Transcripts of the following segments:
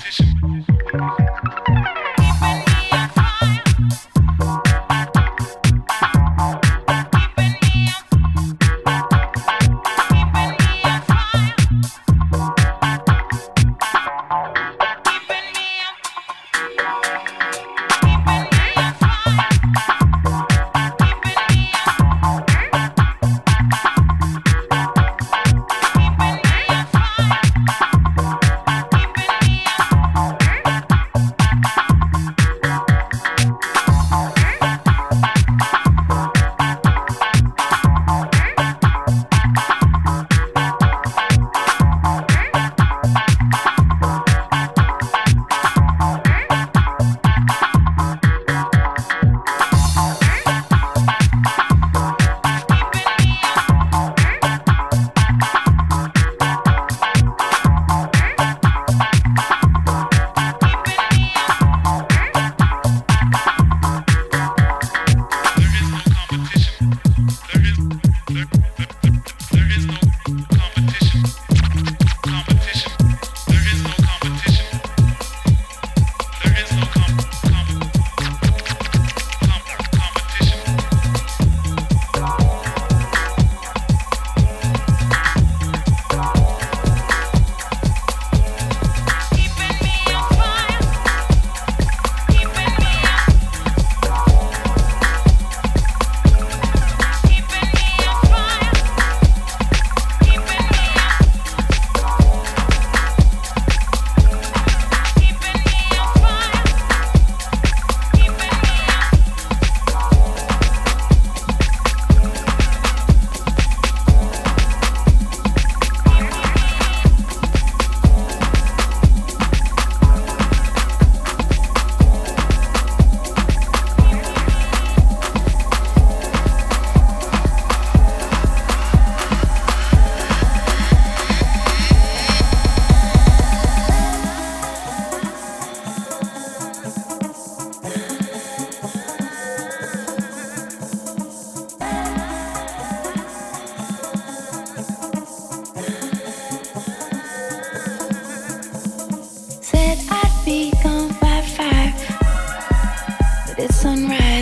competition.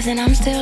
And I'm still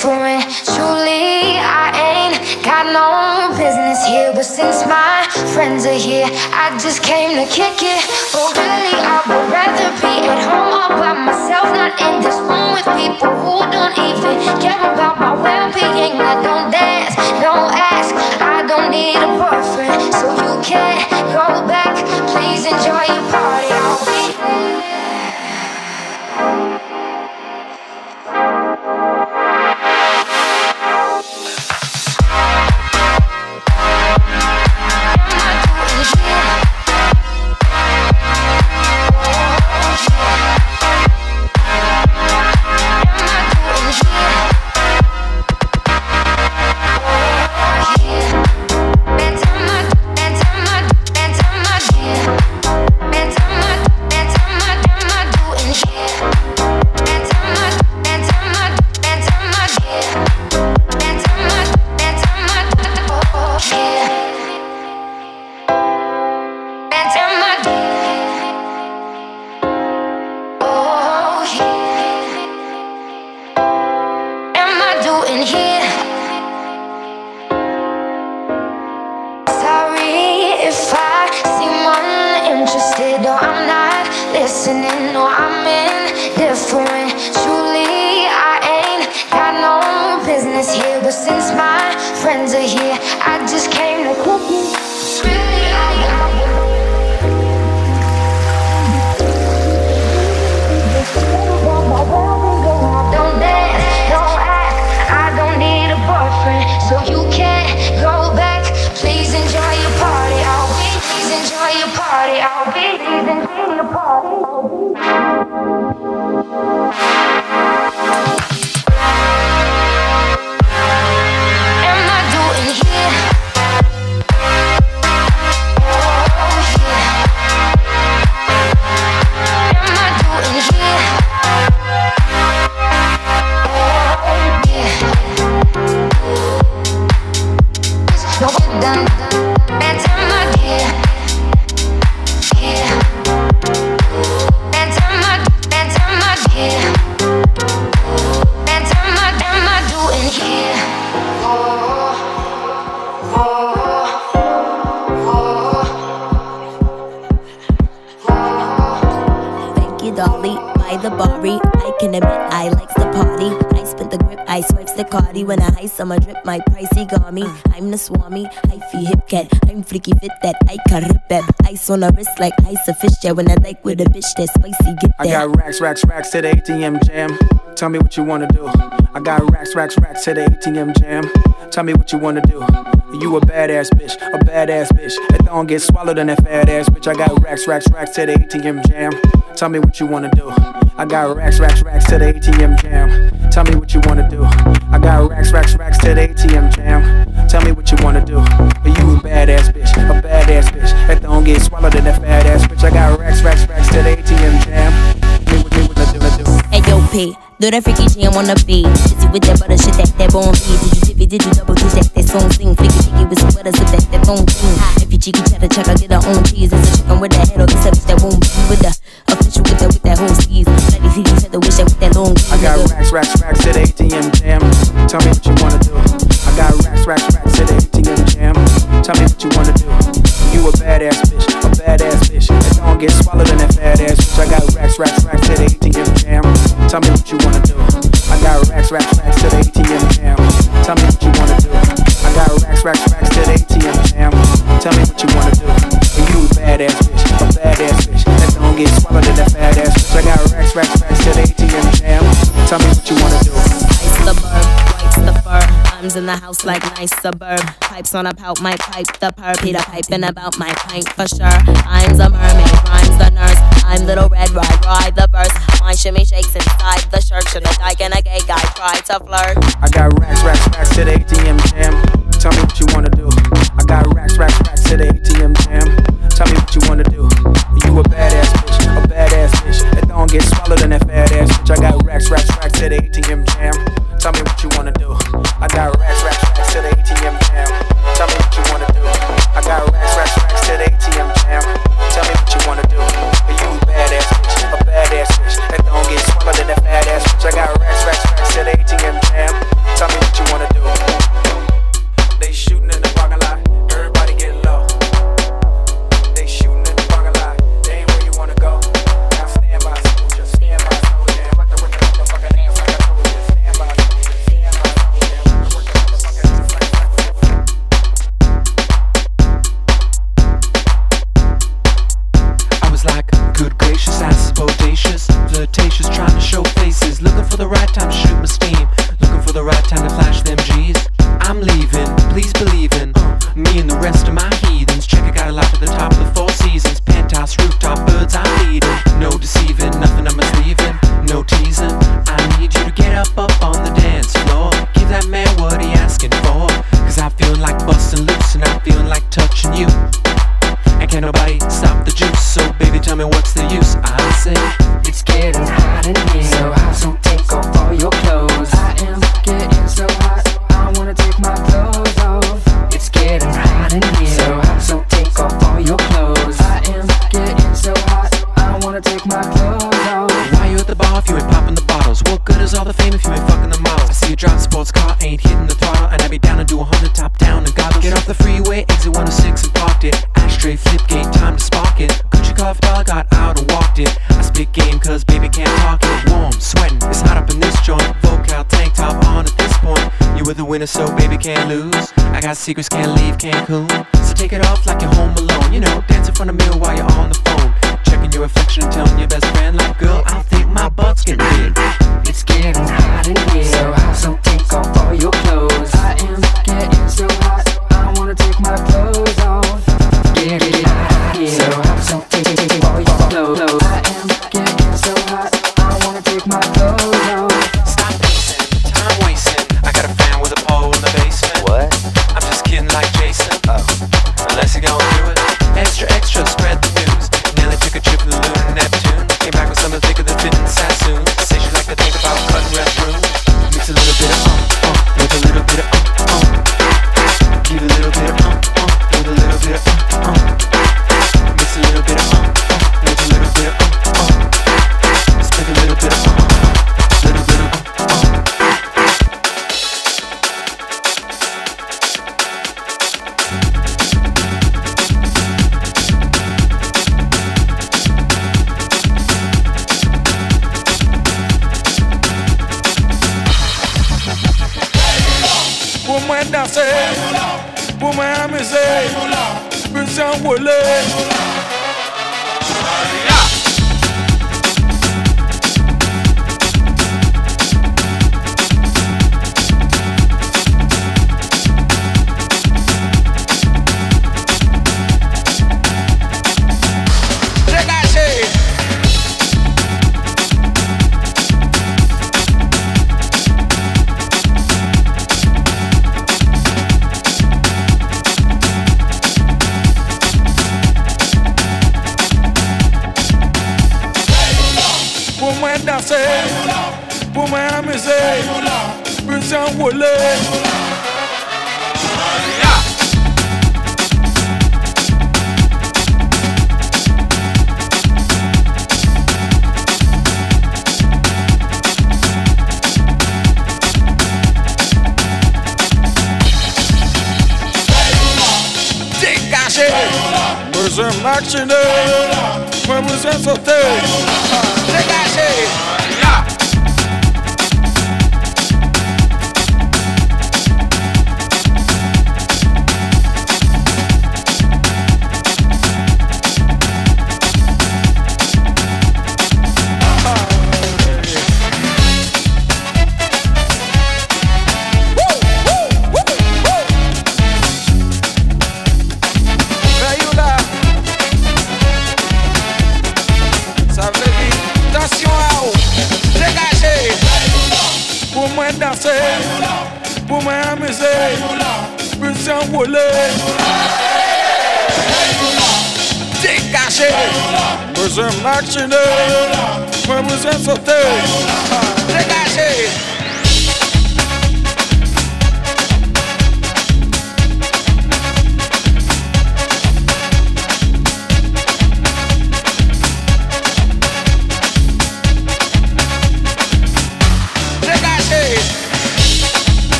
swimming. Truly, I ain't got no business here. But since my friends are here, I just came to kick it. But really, I would rather be at home all by myself, not in this room with people who don't even care about my well being. I don't dance, don't ask, I don't need a boyfriend. So you can't go back. Please enjoy your party. I'll be there. I'm fit that I can rip that. Ice on the wrist like ice a fish jet. When I like with a bitch that spicy, get that. I got racks, racks, racks to the ATM jam. Tell me what you wanna do. I got racks, racks, racks to the ATM jam. Tell me what you wanna do. You a badass bitch, a badass bitch. That don't get swallowed in that fat ass bitch. I got racks, racks, racks to the ATM jam. Tell me what you wanna do. I got racks, racks, racks to the ATM jam. Tell me what you wanna do. I got racks, racks, racks to the ATM jam. Do that freaky jam on the beat. With that butter shit, that that bone beat. Did you tip it? Did you double do that? That song sing. Flicky flicky with some butter, so that that bone king. If you cheeky cheddar check, I get her own cheese. It's a chicken with that head or this bitch that won't be with the official with that with that whole skis. Let me see each other wish that with that long. I got racks, racks, racks the ATM jam. Tell me what you wanna do. I got racks, racks, racks the ATM jam. Tell me what you wanna do. You a badass bitch, a badass bitch. That don't get swallowed in that fat ass bitch. I got racks, racks, racks the jam. Tell me what you wanna the house like nice suburb. Pipes on a pout, my pipe the purr. Peter piping about my pint for sure. I'm the mermaid, rhymes the nurse. I'm little red, ride, ride the verse. My shimmy shakes inside the shirt. Should a dyke and a gay guy try to flirt? I got racks, racks, racks to the ATM jam. Tell me what you wanna do. I got racks, racks, racks to the ATM jam. Tell me what you wanna do. You a badass bitch, a badass bitch. That don't get swallowed in that fat ass bitch. I got racks, racks, racks to the ATM jam. Tell me what you wanna do. I got racks, racks, racks to the ATM jam. Tell me what you wanna do. I got racks, racks, racks to the ATM jam. Tell me what you wanna do. You a badass bitch, a badass bitch. That don't get swallowed in that fat ass bitch. I got racks, racks, racks to the ATM jam.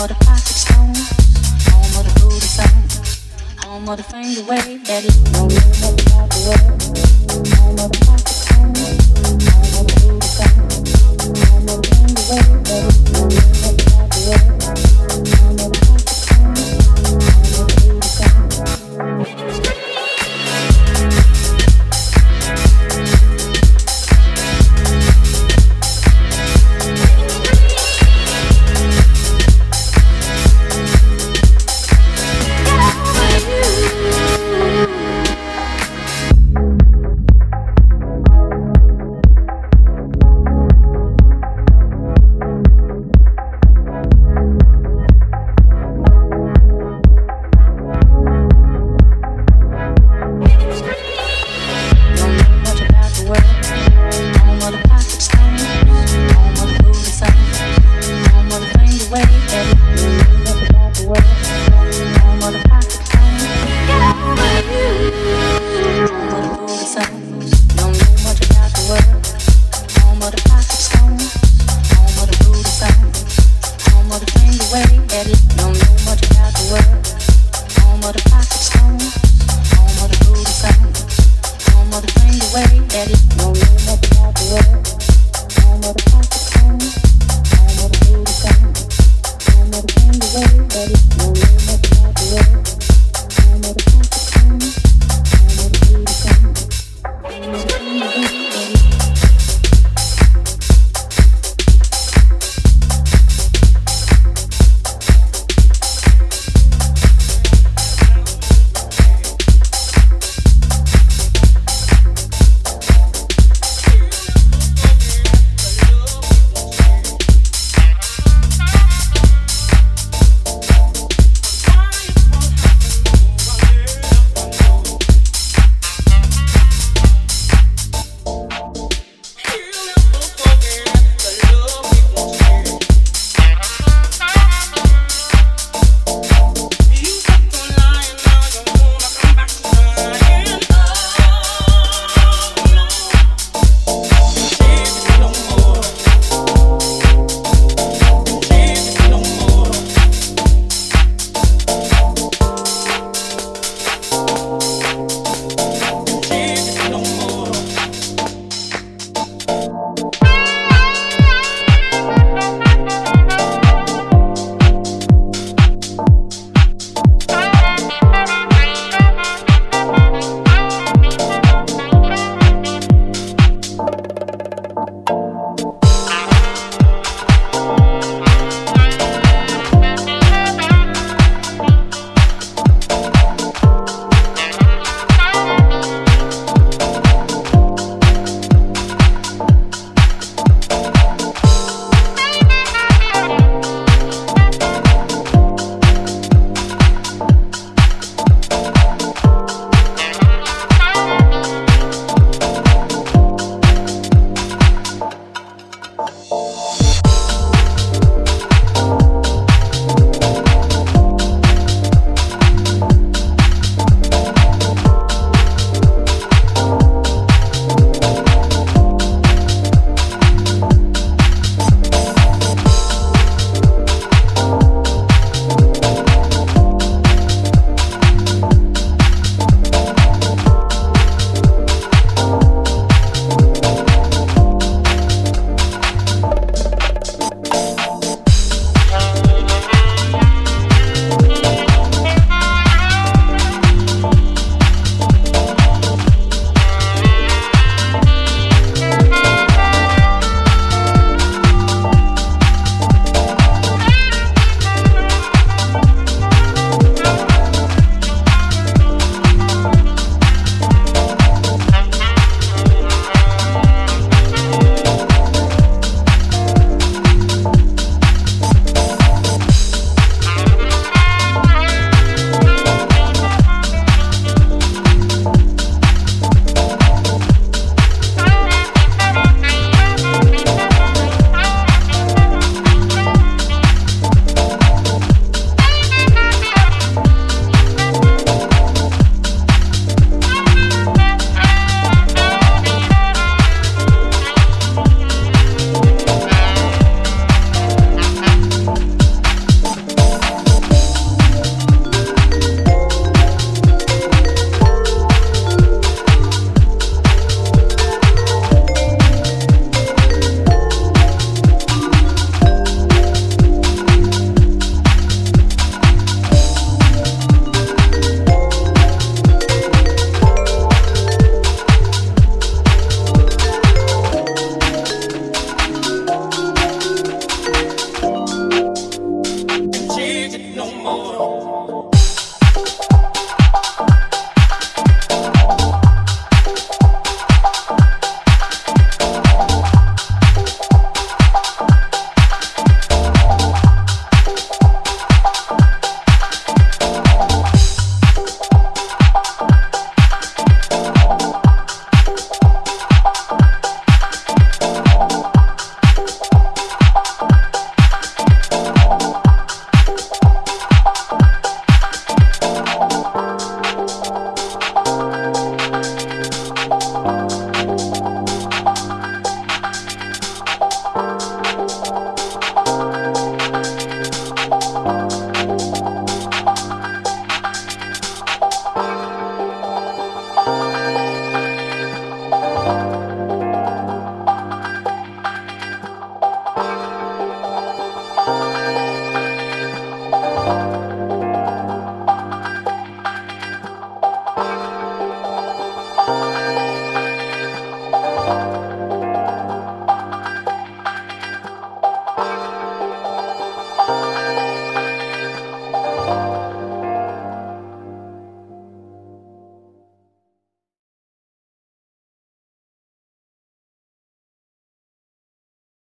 Of the pocket stones, home of the booty song. Home of the finger wave don't know much about the world. Home of the pocket stones, home